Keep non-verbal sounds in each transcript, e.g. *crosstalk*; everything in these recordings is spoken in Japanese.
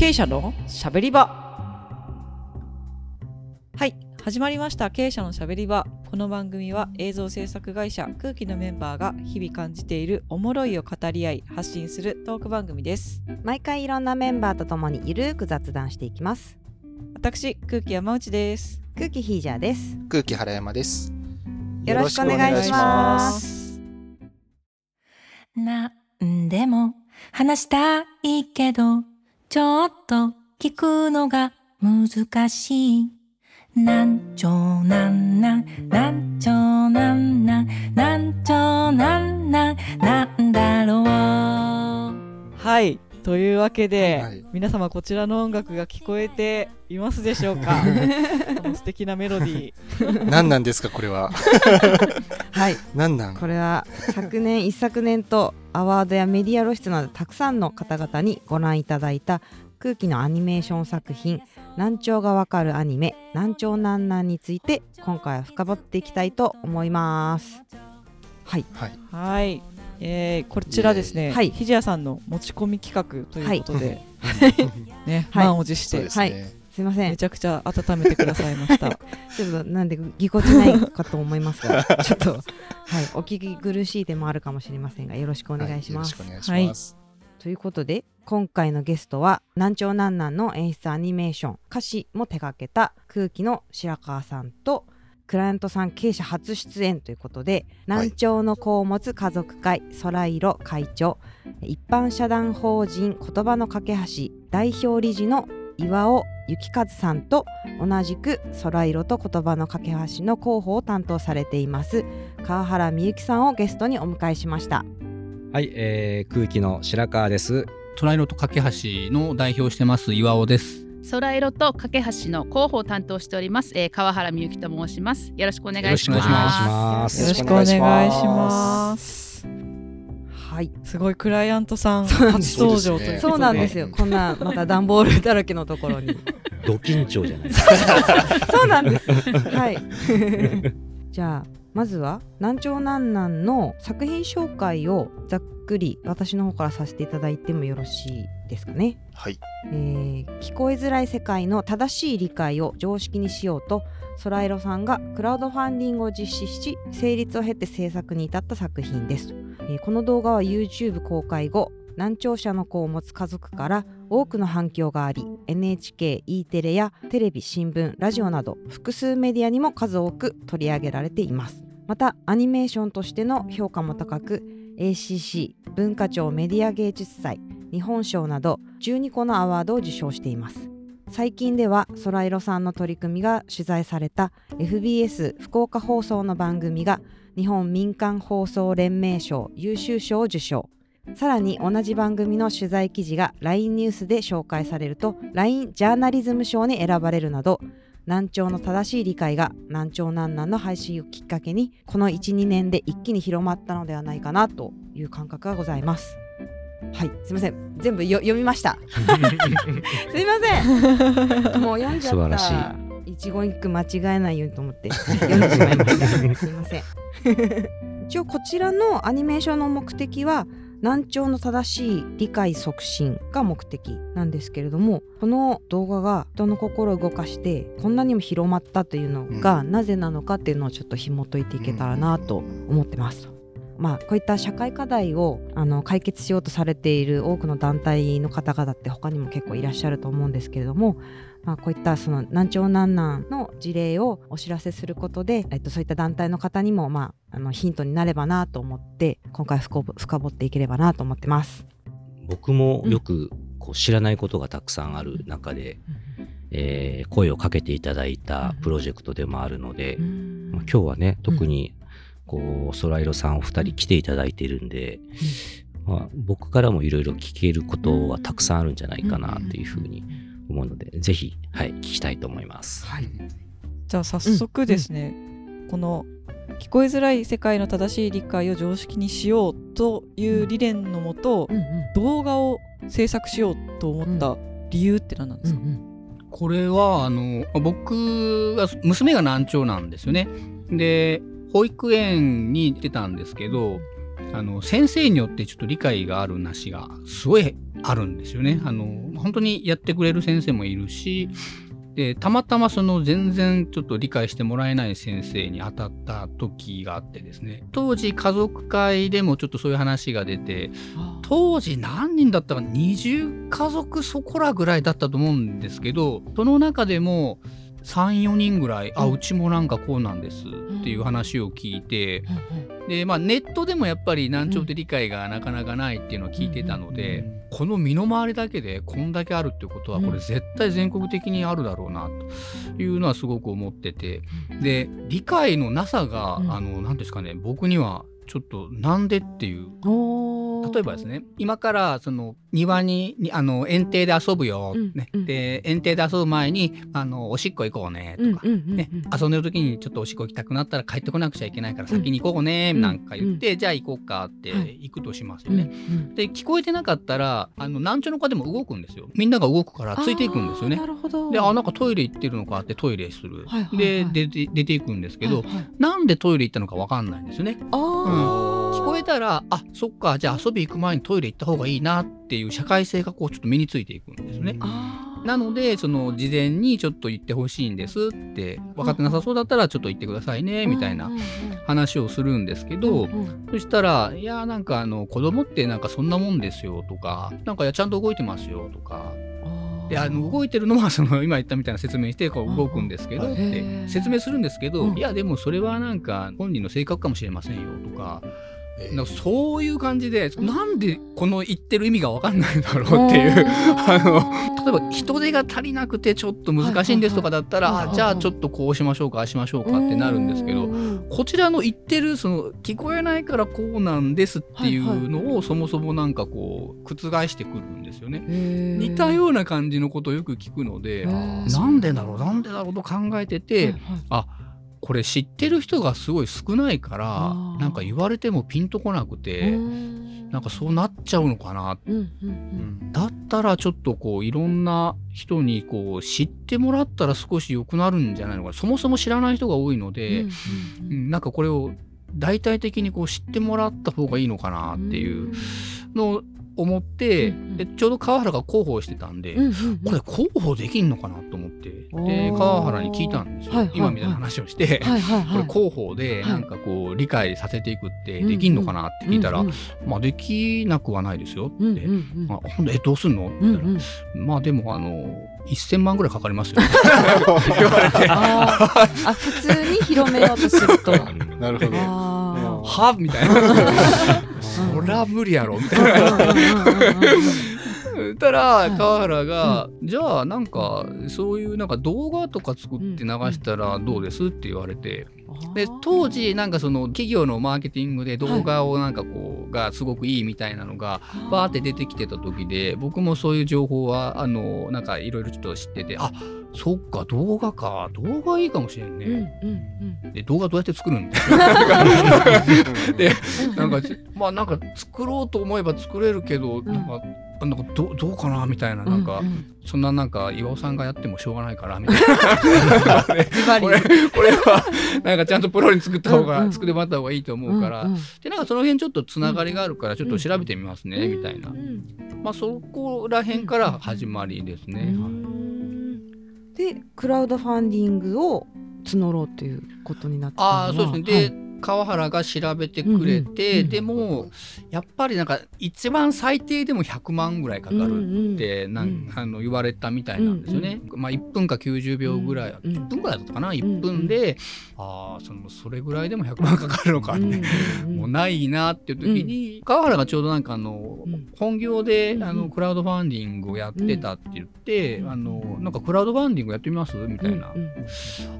経営者のしゃべり場。はい始まりました。経営者のしゃべり場。この番組は映像制作会社空気のメンバーが日々感じているおもろいを語り合い発信するトーク番組です。毎回いろんなメンバーとともにゆるーく雑談していきます。私空気山内です。空気ヒージャーです。空気原山です。よろしくお願いします。なんでも話したいけど、ちょっと聞くのが難しい。なんちょなんなん、なんちょなんなん、なんちょなんなん、なんだろう。はいというわけで、はい皆様こちらの音楽が聞こえていますでしょうか？*laughs* この素敵なメロディー。何なんですかこれは？*laughs* はい。何なん？これは昨年一昨年とアワードやメディア露出などたくさんの方々にご覧いただいた空気のアニメーション作品難聴がわかるアニメ難聴なんなんについて今回は深掘っていきたいと思います。はい。はい。はい、えー、こちらですね、はい。ひじやさんの持ち込み企画ということで、ね、*laughs* はい。満を持して、そうですね。すいません。めちゃくちゃ温めてくださいました。*laughs* ちょっとなんでぎこちないかと思いますが *laughs* ちょっとはい。お聞き苦しい点もあるかもしれませんがよろしくお願いします、はよろしくお願いします。ということで今回のゲストは南朝南南の演出アニメーション歌詞も手掛けた空気の白川さんとクライアントさん経営者初出演ということで、南朝の子を持つ家族会空色会長一般社団法人言葉の架け橋代表理事の岩尾幸和さんと同じく空色と言葉の架け橋の広報を担当されています川原美幸さんをゲストにお迎えしましたはい、えー、空気の白川です。トライロと架け橋の代表をしてます岩尾です。空色と架け橋の広報を担当しております、えー、川原美幸と申します。よろしくお願いします。よろしくお願いしますよろしくお願いします。はいすごいクライアントさんそうなんです初登場というそうなんですよ。こんなまた段ボールだらけのところに。*laughs* ド緊張じゃない。*laughs* そうなんです。はい。*laughs* じゃあまずは南朝南南の作品紹介をざっくり私の方からさせていただいてもよろしいですかね。はい。えー聞こえづらい世界の正しい理解を常識にしようと空色さんがクラウドファンディングを実施し成立を経て制作に至った作品です、えーこの動画は YouTube 公開後難聴者の子を持つ家族から多くの反響があり NHK、E テレやテレビ、新聞、ラジオなど複数メディアにも数多く取り上げられています。またアニメーションとしての評価も高く ACC 文化庁メディア芸術祭日本賞など12個のアワードを受賞しています。最近では空色さんの取り組みが取材された FBS 福岡放送の番組が日本民間放送連盟賞優秀賞を受賞。さらに同じ番組の取材記事が LINE ニュースで紹介されると LINE ジャーナリズム賞に選ばれるなど難聴の正しい理解が難聴難難の配信をきっかけにこの12年で一気に広まったのではないかなという感覚がございます。はいすいません。全部よ読みました。*laughs* すいません。*laughs* もう読んじゃった。素晴らしい。一言一句間違えないようにと思って *laughs* 読んでしまいました。すいません。一応こちらのアニメーションの目的は難聴の正しい理解促進が目的なんですけれどもこの動画が人の心を動かしてこんなにも広まったというのがなぜなのかっていうのをちょっと紐解いていけたらなと思ってます。まあ、こういった社会課題をあの解決しようとされている多くの団体の方々って他にも結構いらっしゃると思うんですけれども、まあ、こういったその難聴難難の事例をお知らせすることで、えっと、そういった団体の方にも、まあ、あのヒントになればなと思って今回深掘深掘っていければなと思ってます。僕もよくこう知らないことがたくさんある中で、えー声をかけていただいたプロジェクトでもあるので、まあ、今日はね特にこう空色さんお二人来ていただいているんで、まあ、僕からもいろいろ聞けることはたくさんあるんじゃないかなというふうに思うので、ぜひ、はい、聞きたいと思います。じゃあ早速ですね、この聞こえづらい世界の正しい理解を常識にしようという理念のもと、うんうん。動画を制作しようと思った理由って何なんですか、これはあの僕が娘が難聴なんですよね。で保育園に行ってたんですけどあの先生によってちょっと理解があるなしがすごいあるんですよね。あの本当にやってくれる先生もいるしでたまたまその全然ちょっと理解してもらえない先生に当たった時があってですね当時家族会でもちょっとそういう話が出て当時何人だったか20家族そこらぐらいだったと思うんですけどその中でも34人ぐらい、あうちもなんかこうなんですっていう話を聞いて、でまあネットでもやっぱり難聴って理解がなかなかないっていうのを聞いてたので、この身の回りだけでこんだけあるってことはこれ絶対全国的にあるだろうなというのはすごく思っててで理解のなさが、あの何ですかね僕にはちょっとなんでっていう例えばですね今からその庭ににあの園庭で遊ぶよ、うん。ね。うん。で園庭で遊ぶ前にあのおしっこ行こうねとか、ね、遊んでる時にちょっとおしっこ行きたくなったら帰ってこなくちゃいけないから先に行こうねうん。なんか言って、じゃあ行こうかってはい。行くとしますよね。で聞こえてなかったらあの難聴の子でも動くんですよ。みんなが動くからついていくんですよね。な。るほど。であなんかトイレ行ってるのかってトイレする。で出ていくんですけど、はいはい。なんでトイレ行ったのか分かんないんですよね。あー。聞こえたらあそっかじゃあ遊び行く前にトイレ行った方がいいなっていう社会性がこうちょっと身についていくんですよね。なのでその事前にちょっと言ってほしいんですって分かってなさそうだったらちょっと言ってくださいねみたいな話をするんですけうんど、うん。そしたら「いやなんかあの子供ってなんかそんなもんですよ」とか「なんかちゃんと動いてますよ」とか。であの動いてるのはその今言ったみたいな説明してこう動くんですけどってー説明するんですけど、うん。いやでもそれはなんか本人の性格かもしれませんよとか。そういう感じで、なんでこの言ってる意味が分かんないんだろうっていう。あの例えば人手が足りなくてちょっと難しいんですとかだったら、はいはいはいあじゃあちょっとこうしましょうかああしましょうかってなるんですけど、うん。こちらの言ってるその聞こえないからこうなんですっていうのをそもそもなんかこう覆してくるんですよね。似たような感じのことをよく聞くので、なんでだろうなんでだろうと考えてて、はいはい。あこれ知ってる人がすごい少ないからなんか言われてもピンとこなくて。うんなんかそうなっちゃうのかなうんうんうん。だったらちょっとこういろんな人にこう知ってもらったら少し良くなるんじゃないのかな。そもそも知らない人が多いので、うんうんうん。なんかこれを大体的にこう知ってもらった方がいいのかなっていうのを思って、うんうん。でちょうど川原が広報してたんで、うんうんうん。これ広報できんのかなと思ってで川原に聞いたんですよ、はいはいはい。今みたいな話をして。はいはいはい。これ広報ではい。なんかこう理解させていくってできんのかなって聞いたら、うんうん。まあできなくはないですよって、うんうんうん。あほんでえどうすんの？ってうん言ったら、うんまあでもあの1000万ぐらいかかりますよ。言われてあ *laughs* 普通に広めようとすると。*laughs* なるほど。あは？みたいな。そりゃ無理やろみたいな。たら川原が、じゃあなんかそういうなんか動画とか作って流したらどうです？って言われてで当時なんかその企業のマーケティングで動画をなんかこうがすごくいいみたいなのがバーって出てきてた時で僕もそういう情報はあのなんかいろいろちょっと知っててあそっか動画か。動画いいかもしれんね、うんうんで動画どうやって作るんみたいなで *laughs* なんかまあなんか作ろうと思えば作れるけど、なんかなんかどどうかなみたいななんか、うん。うんそんななんか岩尾さんがやってもしょうがないからみたいな。これこれはなんかちゃんとプロに作った方が、うんうん。作ってもらった方がいいと思うから、んん。でなんかその辺ちょっとつながりがあるからちょっと調べてみますね、みたいな。う、んまあそこら辺から始まりですね。うはい。んでクラウドファンディングを募ろうということになったああそうですね。で、川原が調べてくれて、うんうんうん。でもやっぱりなんか一番最低でも100万ぐらいかかるってなん、うん。あの言われたみたいなんですよね。まあ1分か90秒ぐらい、うん10分ぐらいだったかな？1分で、ああそのそれぐらいでも100万かかるのかって、もうないなっていう時に、川原がちょうどなんかあの、うん。本業でうんあのクラウドファンディングをやってたって言って、うん。あのなんかクラウドファンディングやってみます？みたいな。うん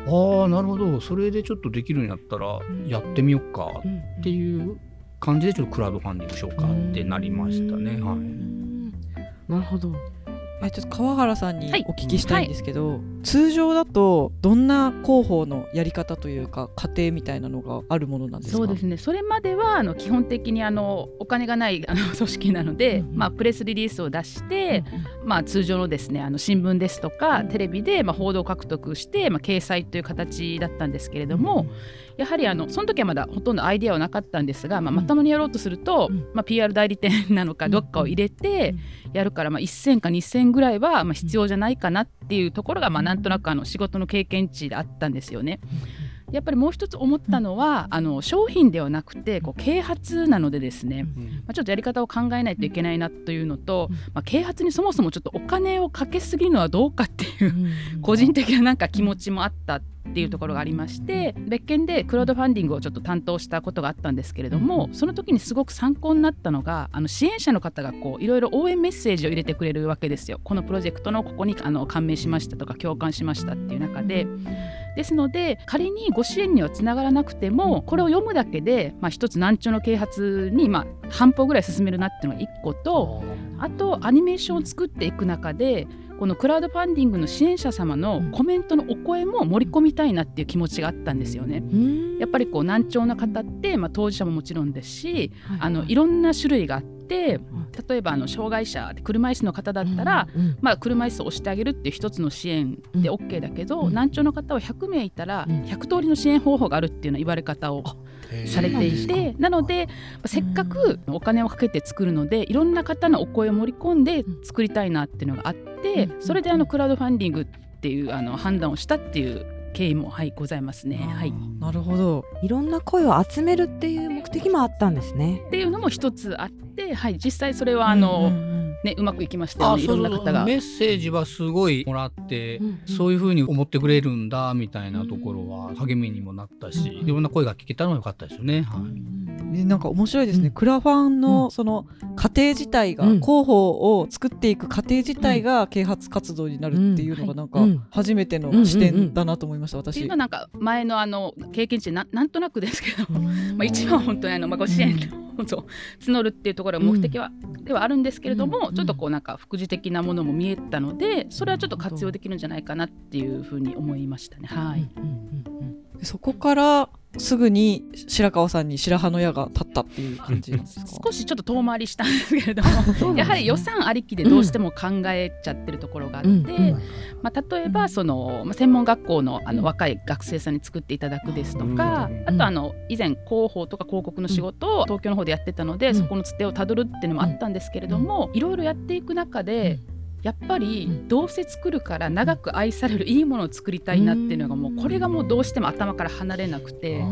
ああなるほど。それでちょっとできるんやったらん。やってみよっかうん。っていう感じでちょっとクラウドファンディングしようかってなりましたね。うん。はい、なるほどえちょっと川原さんにはい。お聞きしたいんですけど、通常だとどんな広報のやり方というか過程みたいなのがあるものなんですか？そうですね。それまではあの基本的にあのお金がないあの *laughs* 組織なので、まあ、プレスリリースを出して、まあ、通常のですねあの新聞ですとかテレビでまあ報道獲得して、まあ、掲載という形だったんですけれども、やはりあのその時はまだほとんどアイデアはなかったんですが、まあ、まともにやろうとすると、まあ、PR 代理店なのかどっかを入れてやるから、まあ、1000か2000ぐらいはまあ必要じゃないかなっていうところが、まあ、なんとなくあの仕事の経験値であったんですよね。やっぱりもう一つ思ったのは、あの商品ではなくてこう啓発なのでですね、まあ、ちょっとやり方を考えないといけないなというのと、まあ、啓発にそもそもちょっとお金をかけすぎるのはどうかっていう個人的ななんか気持ちもあったっていうところがありまして別件でクラウドファンディングをちょっと担当したことがあったんですけれどもその時にすごく参考になったのがあの支援者の方がこういろいろ応援メッセージを入れてくれるわけですよ。このプロジェクトのここにあの感銘しましたとか共感しましたっていう中で。ですので仮にご支援にはつながらなくてもこれを読むだけで、まあ、一つ難聴の啓発に、まあ、半歩ぐらい進めるなっていうのが1個とあとアニメーションを作っていく中でこのクラウドファンディングの支援者様のコメントのお声も盛り込みたいなっていう気持ちがあったんですよね。やっぱりこう難聴な方って、まあ、当事者ももちろんですし、あのいろんな種類があって例えばあの障害者で車椅子の方だったら、まあ、車椅子を押してあげるっていう一つの支援で OK だけど、難聴の方は100名いたら100通りの支援方法があるっていうような言われ方をされていてなのでせっかくお金をかけて作るのでいろんな方のお声を盛り込んで作りたいなっていうのがあってそれであのクラウドファンディングっていうあの判断をしたっていう経緯も、はい、ございますね。はい、なるほどいろんな声を集めるっていう目的もあったんですね。っていうのも一つあって、はい、実際それはあの、ね、うまくいきましたよねいろんな方が。メッセージはすごいもらって、そういうふうに思ってくれるんだみたいなところは励みにもなったし、いろん。な声が聞けたのは良かったですよね。はい。ね、なんか面白いですね、クラファンのその過程自体が、うん。広報を作っていく過程自体が啓発活動になるっていうのがなんかうん初めての視点だなと思いました、私っていうの。はなんか前のあの経験値ななんとなくですけど、まあ、一番本当にあの、まあ、ご支援を募るっていうところが目的は、ではあるんですけれども、ちょっとこうなんか副次的なものも見えたのでそれはちょっと活用できるんじゃないかなっていうふうに思いましたね。はい、でそこからすぐに白川さんに白羽の矢が立ったっていう感じなんですか？少しちょっと遠回りしたんですけれどもやはり予算ありきでどうしても考えちゃってるところがあって、うん。うん。まあ、例えばその、まあ、専門学校のあの若い学生さんに作っていただくですとか、あとあの以前広報とか広告の仕事を東京の方でやってたので、そこのつてをたどるっていうのもあったんですけれども、いろいろやっていく中で、やっぱりどうせ作るから長く愛されるいいものを作りたいなっていうのがもうこれがもうどうしても頭から離れなくて。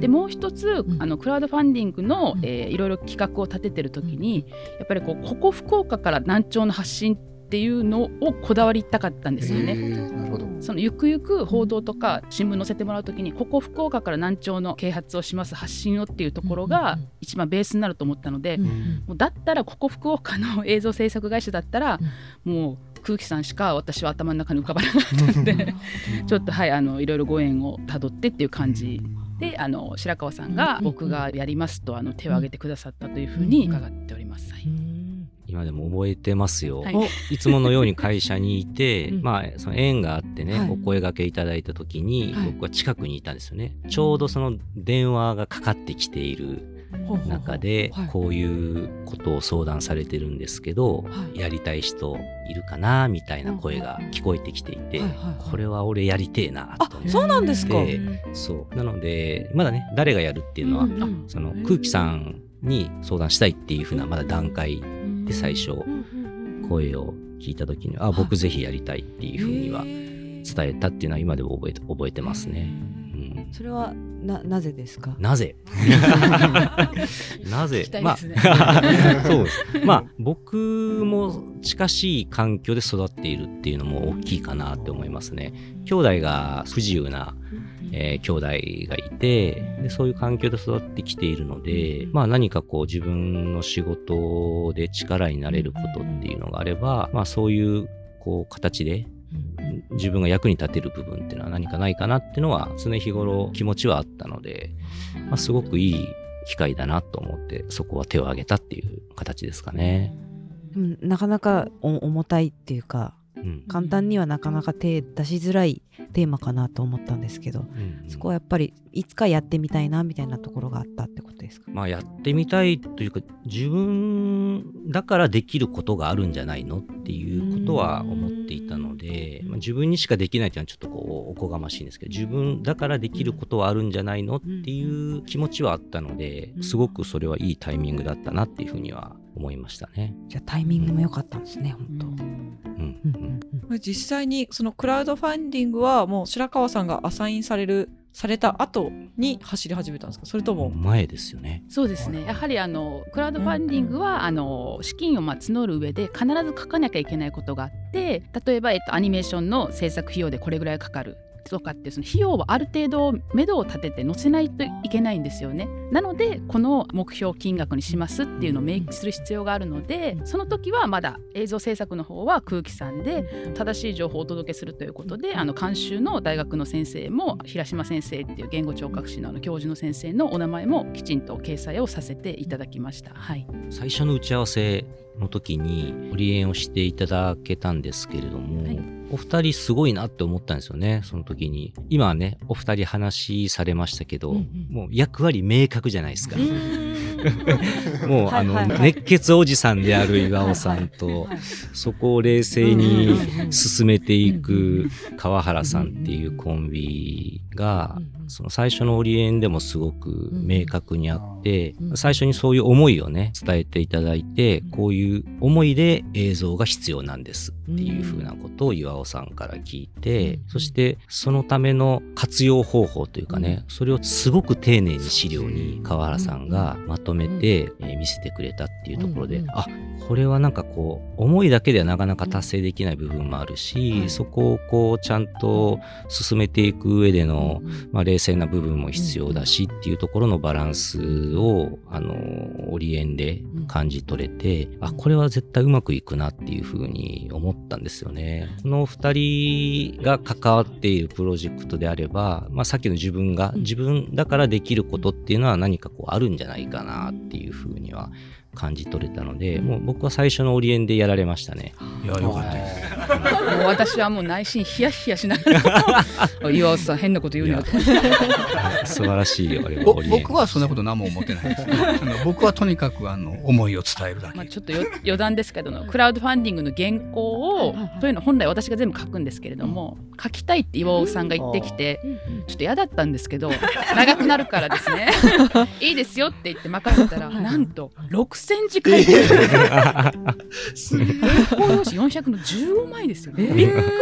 でもう一つあのクラウドファンディングの、えーいろいろ企画を立ててる時にやっぱりこうここ福岡から難聴の発信っていうのをこだわりたかったんですよね。なるほど。そのゆくゆく報道とか新聞載せてもらう時にここ福岡から難聴の啓発をします発信をっていうところが一番ベースになると思ったので、もうだったらここ福岡の映像制作会社だったら、もう空気さんしか私は頭の中に浮かばなかったので *laughs* ちょっとはいあのいろいろご縁をたどってっていう感じであの白川さんが僕がやりますとあの手を挙げてくださったというふうに伺っております。はい今でも覚えてますよ。はい。いつものように会社にいて、*laughs* うん。まあ、その縁があってね、はい。お声掛けいただいた時に、はい。僕は近くにいたんですよね。ちょうどその電話がかかってきている中で、はい。こういうことを相談されてるんですけど、はい。やりたい人いるかなみたいな声が聞こえてきていて、はいはいはい。これは俺やりてえなと。思って。そうなんですか。でそう。なので、まだね、誰がやるっていうのは、うんうんその空気さんに相談したいっていうふうなまだ段階で最初声を聞いた時にあ僕ぜひやりたいっていうふうには伝えたっていうのは今でも覚えて覚えてますね。うん、それはななぜですか？なぜ？*laughs* なぜ？聞きたいまあ *laughs* そうです。まあ僕も近しい環境で育っているっていうのも大きいかなって思いますね。兄弟が不自由な、えー兄弟がいてでそういう環境で育ってきているので、まあ何かこう自分の仕事で力になれることっていうのがあれば、まあそういうこう形で自分が役に立てる部分っていうのは何かないかなっていうのは常日頃気持ちはあったので、まあ、すごくいい機会だなと思ってそこは手を挙げたっていう形ですかね。なかなか重たいっていうかうん。簡単にはなかなか手出しづらいテーマかなと思ったんですけどうんそこはやっぱりいつかやってみたいなみたいなところがあったってことですか？まあやってみたいというか自分だからできることがあるんじゃないのっていうことは思っていたので、まあ、自分にしかできないっていうのはちょっとこうおこがましいんですけど自分だからできることはあるんじゃないのっていう気持ちはあったのですごくそれはいいタイミングだったなっていうふうには思いましたね。じゃあタイミングも良かったんですね本当。うん。うんうん実際にそのクラウドファンディングはもう白川さんがアサインされるされた後に走り始めたんですか？それとも前ですよね。そうですね。やはりあのクラウドファンディングは、あの資金をまあ募る上で必ず書かなきゃいけないことがあって例えば、えっと、アニメーションの制作費用でこれぐらいかかるとかってその費用をある程度目処を立てて載せないといけないんですよね。なのでこの目標金額にしますっていうのを明記する必要があるのでその時はまだ映像制作の方は空気さんで正しい情報をお届けするということであの監修の大学の先生も平島先生っていう言語聴覚士のあの教授の先生のお名前もきちんと掲載をさせていただきました。はい、最初の打ち合わせの時にオリエンをしていただけたんですけれども、はい。お二人すごいなって思ったんですよねその時に。今はねお二人話されましたけど、うんうん。もう役割明確じゃないですか、*laughs* もう、はいあの、はい。はい熱血おじさんである岩尾さんと、そこを冷静に進めていく川原さんっていうコンビが、その最初のオリエンでもすごく明確にあって、うん。最初にそういう思いをね、伝えていただいて、こういう思いで映像が必要なんですっていうふうなことを岩尾さんから聞いて、うん。そしてそのための活用方法というかね、それをすごく丁寧に資料に川原さんがまとめて、えー見せてくれたっていうところで、うんうんあ、これはなんかこう、思いだけではなかなか達成できない部分もあるし、そこをこう、ちゃんと進めていく上での、まあ、冷静な部分も必要だしっていうところのバランスを、あの、オリエンで感じ取れて、あ、これは絶対うまくいくなっていうふうに思ったんですよね。この二人が関わっているプロジェクトであれば、まあ、さっきの自分が、自分だからできることっていうのは何かこうあるんじゃないかなっていうふうには感じ取れたので、もう僕は最初のオリエンでやられましたね。いやよかったですもう私はもう内心ヒヤヒヤしながら *laughs* 岩尾さん変なこと言うなと素晴らしいよ、あれ。僕はそんなこと何も思ってないです、ね、*laughs* あの僕はとにかくあの思いを伝えるだけ、まあ、ちょっとよ余談ですけどクラウドファンディングの原稿をというのは本来私が全部書くんですけれども書きたいって岩尾さんが言ってきてちょっと嫌だったんですけど長くなるからですね。*laughs* いいですよって言って任せたらなんと6センチ書いてる。*laughs* 原稿用紙400の15枚ですよ。びっく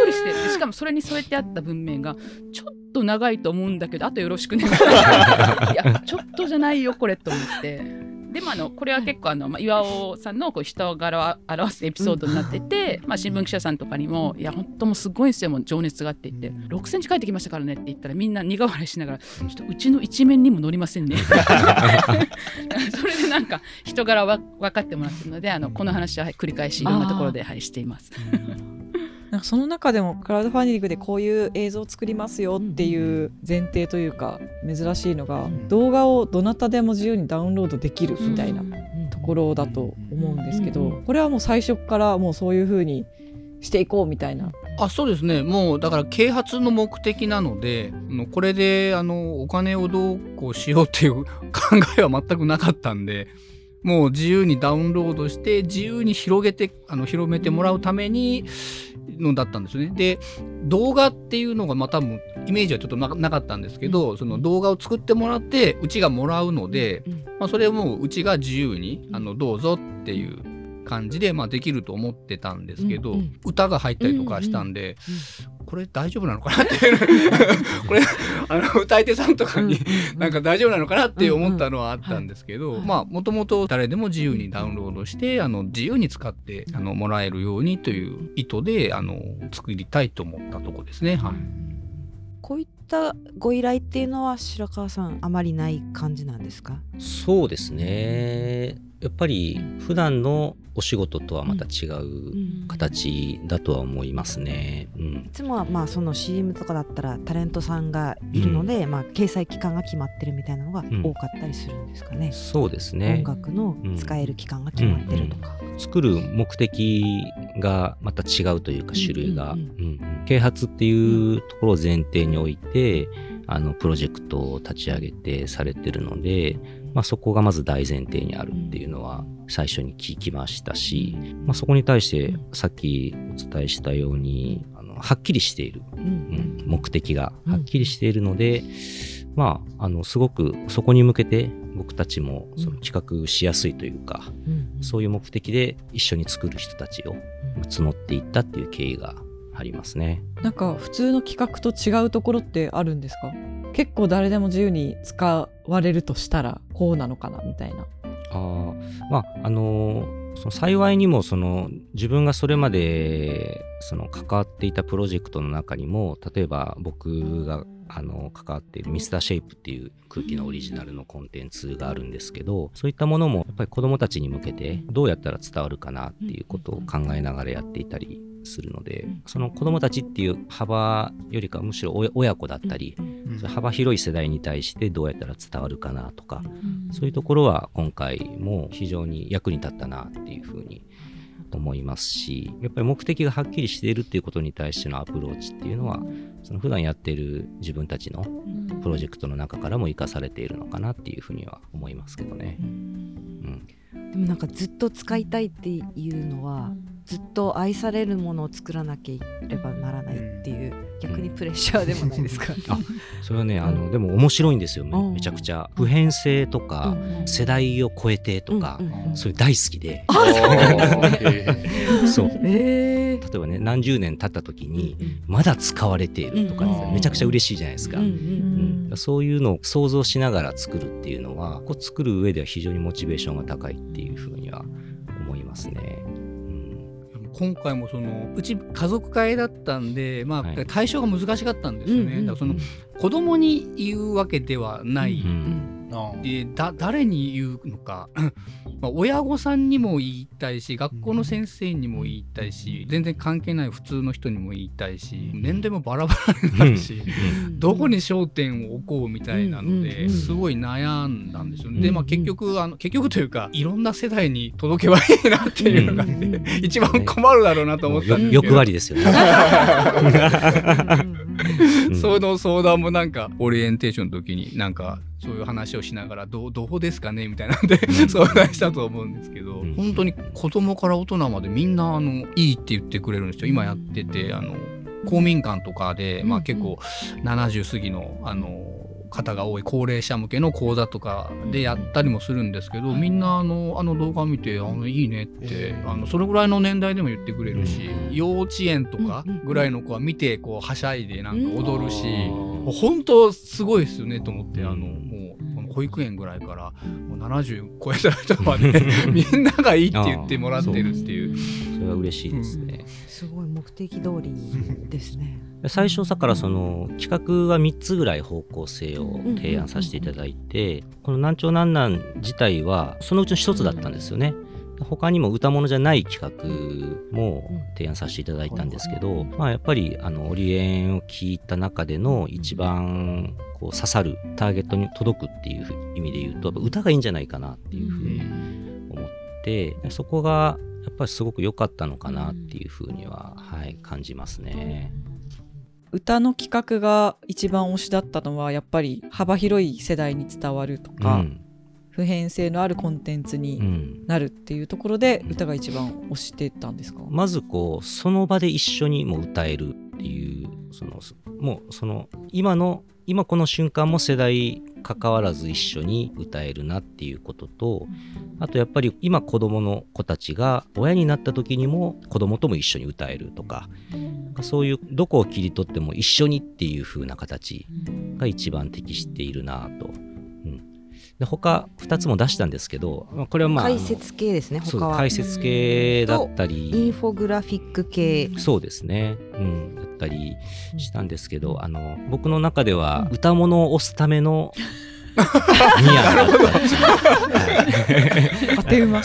りして。でしかもそれに添えてあった文面がちょっと長いと思うんだけどあとよろしくね。*laughs* いやちょっとじゃないよこれと思って。でもあのこれは結構あの、まあ、岩尾さんのこう人柄を表すエピソードになってて、まあ、新聞記者さんとかにも「いや本当もうすごいんですよもう情熱があって」言って「6センチ書いてきましたからね」って言ったらみんな苦笑いしながら「ちょっとうちの一面にも載りませんね」*laughs* それでなんか人柄は分かってもらってるのであのこの話ははい繰り返しいろんなところで、はい、しています。なんかその中でもクラウドファンディングでこういう映像を作りますよっていう前提というか珍しいのが動画をどなたでも自由にダウンロードできるみたいなところだと思うんですけどこれはもう最初からもうそういうふうにしていこうみたいな。あそうですね。もうだから啓発の目的なのでこれであのお金をどうこうしようっていう考えは全くなかったんでもう自由にダウンロードして自由に広げてあの広めてもらうためにのだったんですね。で動画っていうのがまあ多分イメージはちょっとななかったんですけど、その動画を作ってもらってうちがもらうので、まあ、それをもううちが自由にあのどうぞっていう感じで、まあ、できると思ってたんですけど、うんうん。歌が入ったりとかしたんで、これ大丈夫なのかなっていう *laughs* これあの歌い手さんとかになんか大丈夫なのかなって思ったのはあったんですけど、まあもともと誰でも自由にダウンロードしてあの自由に使ってあのもらえるようにという意図であの作りたいと思ったとこですね。はい。こういったご依頼っていうのは白川さんあまりない感じなんですか？そうですね。やっぱり普段のお仕事とはまた違う形だとは思いますね。うん。いつもはまあその CM とかだったらタレントさんがいるので、まあ掲載期間が決まってるみたいなのが多かったりするんですかね。そうですね。音。楽の使える期間が決まってるとか。作る目的がまた違うというか種類が、うん。うんうん。啓発っていうところを前提に置いてあのプロジェクトを立ち上げてされてるので、まあ、そこがまず大前提にあるっていうのは最初に聞きましたし、まあ、そこに対してさっきお伝えしたようにあのはっきりしている、うん。うん目的がはっきりしているので、まあ、あのすごくそこに向けて僕たちもその企画しやすいというか、うん。そういう目的で一緒に作る人たちを募っていったっていう経緯がありますね。なんか普通の企画と違うところってあるんですか？結構誰でも自由に使われるとしたらこうなのかなみたいな。あーまああのーその幸いにもその自分がそれまでその関わっていたプロジェクトの中にも例えば僕があの関わっているミスターシェイプっていう空気のオリジナルのコンテンツがあるんですけどそういったものもやっぱり子どもたちに向けてどうやったら伝わるかなっていうことを考えながらやっていたりするのでその子どもたちっていう幅よりかはむしろ親親子だったり幅広い世代に対してどうやったら伝わるかなとかそういうところは今回も非常に役に立ったなっていうふうに思いますしやっぱり目的がはっきりしているっていうことに対してのアプローチっていうのはその普段やっている自分たちのプロジェクトの中からも生かされているのかなっていうふうには思いますけどね。うん、でもなんかずっと使いたいっていうのはずっと愛されるものを作らなければならないっていう逆にプレッシャーでもないですか、あそれはねあのでも面白いんですよめうん。めちゃくちゃ。普遍性とか世代を超えてとかうんうんうん。それ大好きで。そうえ *laughs* 例えばね何十年経った時にうんまだ使われているとかうんうん。めちゃくちゃ嬉しいじゃないですか。うんうんうん。そういうのを想像しながら作るっていうのはこう作る上では非常にモチベーションが高いっていうふうには思いますね。うん今回もそのうち家族会だったんで、まはい。あ、対象が難しかったんですよね、だからその子供に言うわけではない、うん。あでだ誰に言うのか。*laughs* まあ親御さんにも言いたいし学校の先生にも言いたいし全然関係ない普通の人にも言いたいし年齢もバラバラになるし、どこに焦点を置こうみたいなのうん。うん。うでん。すごい悩んだんですよね。うん。でまあ結局あの結局というかいろんな世代に届けばいいなっていうのがあって、一番困るだろうなと思ったんですけど。よ欲張りですよね。*laughs* *laughs* うん。*laughs* その相談もなんかオリエンテーションの時になんかそういう話をしながらどうどうですかねみたいなんで相談したと思うんですけど、うん。本当に子供から大人までみんなあのいいって言ってくれるんですよ。今やっててあの公民館とかで、まあ、結構70過ぎのあの方が多い高齢者向けの講座とかでやったりもするんですけど、みんなあのあの動画見て「あのいいね」ってあのそれぐらいの年代でも言ってくれるし、幼稚園とかぐらいの子は見てこうはしゃいでなんか踊るし、もう本当すごいですよねと思って、あの保育園ぐらいからもう70超えた人まで *laughs* みんながいいって言ってもらってるっていう。それは嬉しいですね。すごい目的通りですね。最初さからその企画は3つぐらい方向性を提案させていただいてこの「南朝南南」自体はそのうちの一つだったんですよね。他にも歌物じゃない企画も提案させていただいたんですけど、まあ、やっぱりあのオリエンを聞いた中での一番こう刺さるターゲットに届くっていう意味で言うとやっぱ歌がいいんじゃないかなっていうふうに思ってそこがやっぱりすごく良かったのかなっていうふうには、はい、感じますね。歌の企画が一番推しだったのはやっぱり幅広い世代に伝わるとか、うん普遍性のあるコンテンツうにんなるっていうところで歌が一番推してたんですか、まずこうその場で一緒にも歌えるっていうそのもうその今の今この瞬間も世代関わらず一緒に歌えるなっていうこととあとやっぱり今子供の子たちが親になった時にも子供とも一緒に歌えるとかそういうどこを切り取っても一緒にっていう風な形が一番適しているなと。うん、で他2つも出したんですけどまあこれはまあ解説系ですね。そう他は。解説系だったり。インフォグラフィック系。そうですね、うん、だったりしたんですけど、あの僕の中では歌物を押すためのニアだったっていう当て馬。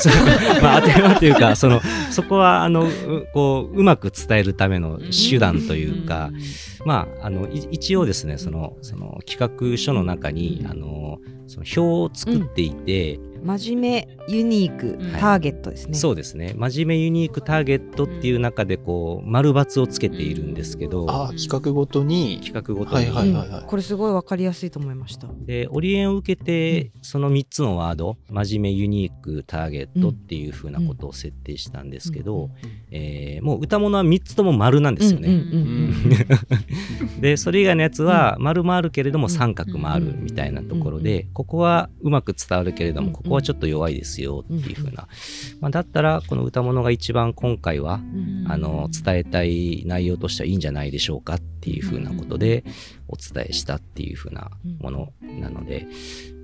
まあ当て馬というかそのそこはあのうこううまく伝えるための手段というか、まああのい一応ですねそのその企画書の中にあのその表を作っていて、真面目ユニークターゲットですね、そうですね。真面目ユニークターゲットっていう中でこう丸×をつけているんですけど、あ企画ごとに？企画ごとに、はいはいはいはい。これすごいわかりやすいと思いました。でオリエンを受けてその3つのワード真面目ユニークターゲットっていうふうなことを設定したんですけど、えーもう歌物は3つとも丸なんですよね。うんうんうん *laughs* でそれ以外のやつは丸もあるけれども三角もあるみたいなところでここはうまく伝わるけれどもここはちょっと弱いですよっていうふうな、まあ、だったらこの歌物が一番今回はあの伝えたい内容としてはいいんじゃないでしょうかっていうふうなことでお伝えしたっていうふうなものなので。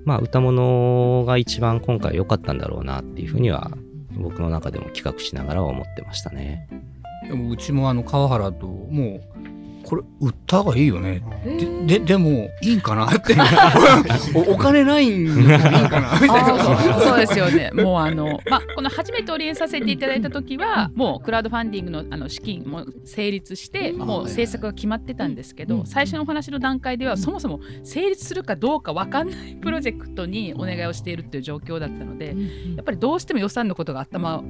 まあ歌物が一番今回良かったんだろうなっていうふうには僕の中でも企画しながらは思ってましたね。でもうちもあの川原ともうこれ売った方がいいよね。でででもいいんかなって。*laughs* おお金ないんかなそうですよね。もうあの、まあ、この初めてオリエンさせていただいた時は、もうクラウドファンディングのあの資金も成立して、もう制作が決まってたんですけど、最初のお話の段階では、そもそも成立するかどうか分かんないプロジェクトにお願いをしているっていう状況だったので、やっぱりどうしても予算のことが頭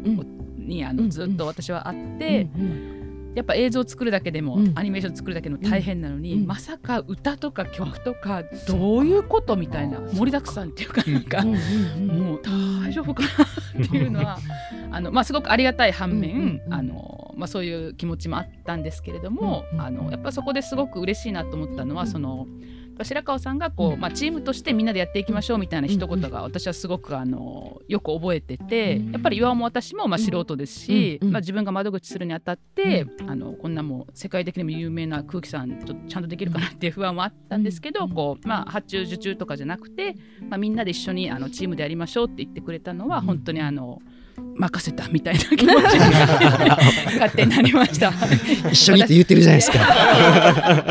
にあのずっと私はあって、やっぱ映像を作るだけでも、うん。アニメーション作るだけでも大変なのに、うん。まさか歌とか曲とかどういうことみたいな盛りだくさんっていうかなんか、もう大丈夫かなっていうのは *laughs* あの、まあ、すごくありがたい反面、うんうんうんあのまあ、そういう気持ちもあったんですけれども、うんうんあのやっぱそこですごく嬉しいなと思ったのは、その白川さんがこう、まあ、チームとしてみんなでやっていきましょうみたいな一言が私はすごくあのよく覚えてて、やっぱり岩尾も私もまあ素人ですし、うん。うん。まあ、自分が窓口するにあたって、あのこんなもう世界的にも有名な空気さんちょっとちゃんとできるかなっていう不安もあったんですけど、こうまあ、発注受注とかじゃなくて、まあ、みんなで一緒にあのチームでやりましょうって言ってくれたのは本当にあの。任せたみたいな気持ちに *laughs* 勝手になりました。一緒にって言ってるじゃないですか。だか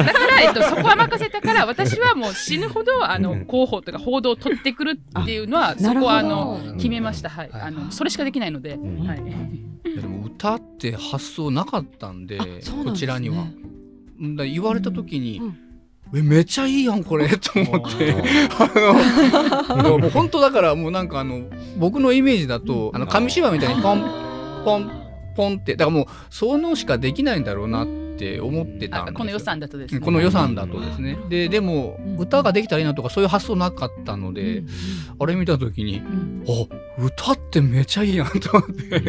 ら、えっと、そこは任せたから私はもう死ぬほどあの広報とか報道を取ってくるっていうのはそこはあの決めました、はい、あのそれしかできないので、はい、でも歌って発想なかったんでね。こちらには。だ言われた時に、うんえめっちゃいいやんこれ。*laughs* と思って。あのもう本当だからもうなんかあの僕のイメージだと、あの紙芝居みたいにポンポンポンってだからもうそのしかできないんだろうなって思ってたんですよ。あこの予算だとですね。この予算だとですね。ででも歌ができたらいいなとかそういう発想なかったので、あれ見た時に、あ歌ってめちゃいいやんと思って。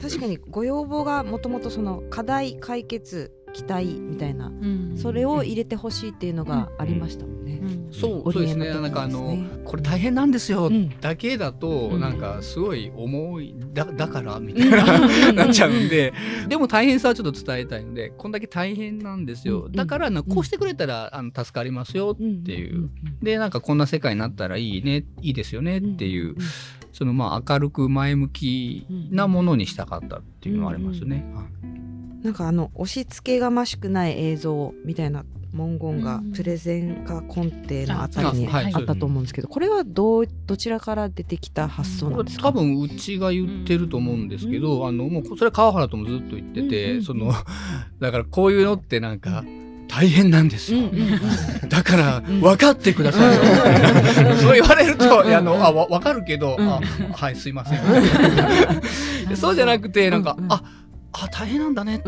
確かにご要望がもともとその課題解決期待みたいな、それを入れてほしいっていうのがありましたもんね。そうそうですね。なんかあのこれ大変なんですよ。だけだとなんかすごい重いだだからみたいな *laughs* なっちゃうんで、でも大変さはちょっと伝えたいので、こんだけ大変なんですよ。だからなこうしてくれたらあの助かりますよっていう。でなんかこんな世界になったらいいねいいですよねっていう。そのまあ明るく前向きなものにしたかったっていうのはありますね。なんかあの押し付けがましくない映像みたいな文言がプレゼンか根底のあたりにあったと思うんですけど、これはどうどちらから出てきた発想なんですか？多分うちが言ってると思うんですけど、あのもうそれは川原ともずっと言ってて、その *laughs* だからこういうのってなんか。大変なんですよ。だから分かってくださいよ。そう言われると、あの、あ、分かるけど、あ、はい、すいません。*laughs* そうじゃなくて、なんか、あ、あ大変なんだね、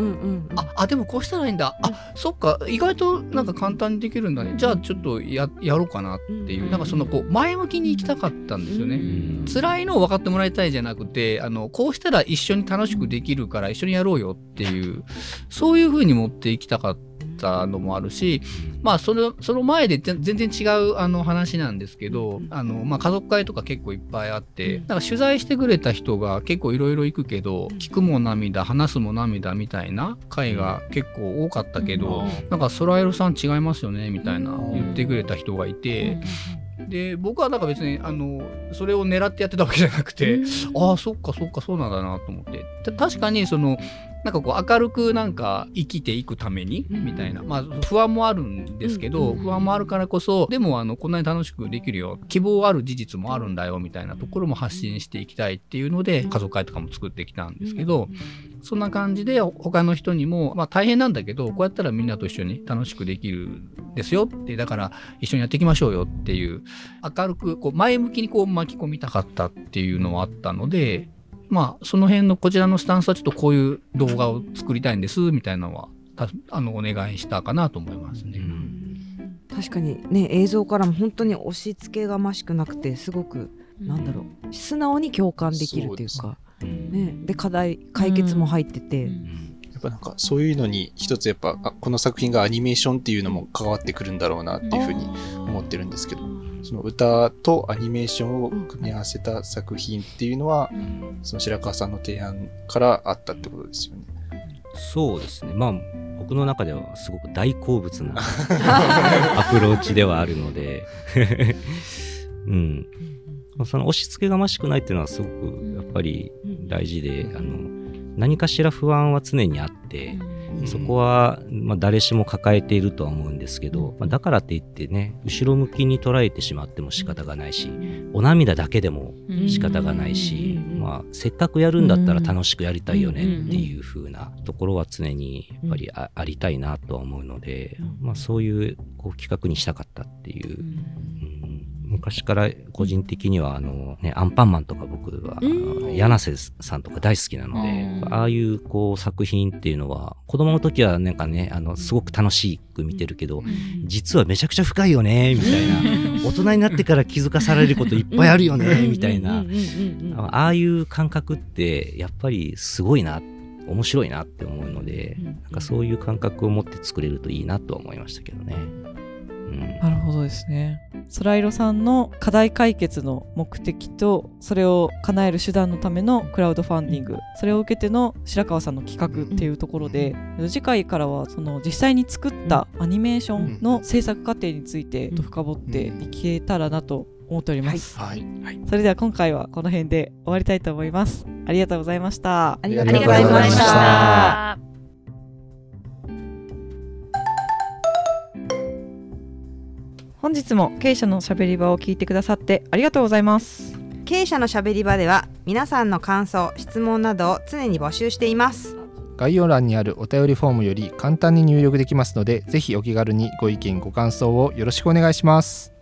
ああでもこうしたらいいんだ。あそっか。意外となんか簡単にできるんだね。じゃあちょっとややろうかなっていう。なんかそのこう前向きに行きたかったんですよね。辛いのを分かってもらいたいじゃなくてあのこうしたら一緒に楽しくできるから一緒にやろうよっていうそういうふうに持っていきたかったのもあるしまあそれその前で全然違うあの話なんですけどあの、まあ、家族会とか結構いっぱいあってなんか取材してくれた人が結構いろいろ行くけど聞くも涙話すも涙みたいな回が結構多かったけどなんかソラエルさん違いますよねみたいな言ってくれた人がいて。で僕はなんか別にあのそれを狙ってやってたわけじゃなくて、ああそっかそっかそうなんだなと思って。確かにそのなんかこう明るくなんか生きていくためにみたいな、まあ不安もあるんですけど、不安もあるからこそでもあのこんなに楽しくできるよ希望ある事実もあるんだよみたいなところも発信していきたいっていうので家族会とかも作ってきたんですけど、そんな感じで他の人にも、まあ、大変なんだけどこうやったらみんなと一緒に楽しくできるんですよってだから一緒にやっていきましょうよっていう明るくこう前向きにこう巻き込みたかったっていうのはあったのでまあその辺のこちらのスタンスはちょっとこういう動画を作りたいんですみたいなのはあのお願いしたかなと思いますね。確かにね映像からも本当に押し付けがましくなくてすごく、うん、なんだろう素直に共感できるというか。ね、で課題解決も入ってて、やっぱなんかそういうのに一つやっぱあこの作品がアニメーションっていうのも関わってくるんだろうなっていうふうに思ってるんですけどその歌とアニメーションを組み合わせた作品っていうのは、その白川さんの提案からあったってことですよね。そうですね。まあ僕の中ではすごく大好物な *laughs* アプローチではあるので。*laughs* うん。その押し付けがましくないっていうのはすごくやっぱり大事で、あの何かしら不安は常にあって、そこは、まあ、誰しも抱えているとは思うんですけど、まあ、だからって言ってね後ろ向きに捉えてしまっても仕方がないしお涙だけでも仕方がないし、まあ、せっかくやるんだったら楽しくやりたいよねっていう風なところは常にやっぱりありたいなとは思うので、まあ、そういうこう企画にしたかったっていう。昔から個人的にはあの、ね、アンパンマンとか僕は柳瀬さんとか大好きなのでああいうこう作品っていうのは子供の時はなんかねあのすごく楽しく見てるけど実はめちゃくちゃ深いよねみたいな。大人になってから気づかされることいっぱいあるよねみたいな。ああいう感覚ってやっぱりすごいな面白いなって思うのでなんかそういう感覚を持って作れるといいなとは思いましたけどね。なるほどですね。空色さんの課題解決の目的とそれを叶える手段のためのクラウドファンディング。それを受けての白川さんの企画っていうところで、次回からはその実際に作ったアニメーションの制作過程について深掘っていけたらなと思っております、はい、はい、それでは今回はこの辺で終わりたいと思います。ありがとうございました。ありがとうございました本日も経営者のしゃべり場を聞いてくださってありがとうございます。経営者のしゃべり場では皆さんの感想質問などを常に募集しています。概要欄にあるお便りフォームより簡単に入力できますのでぜひお気軽にご意見ご感想をよろしくお願いします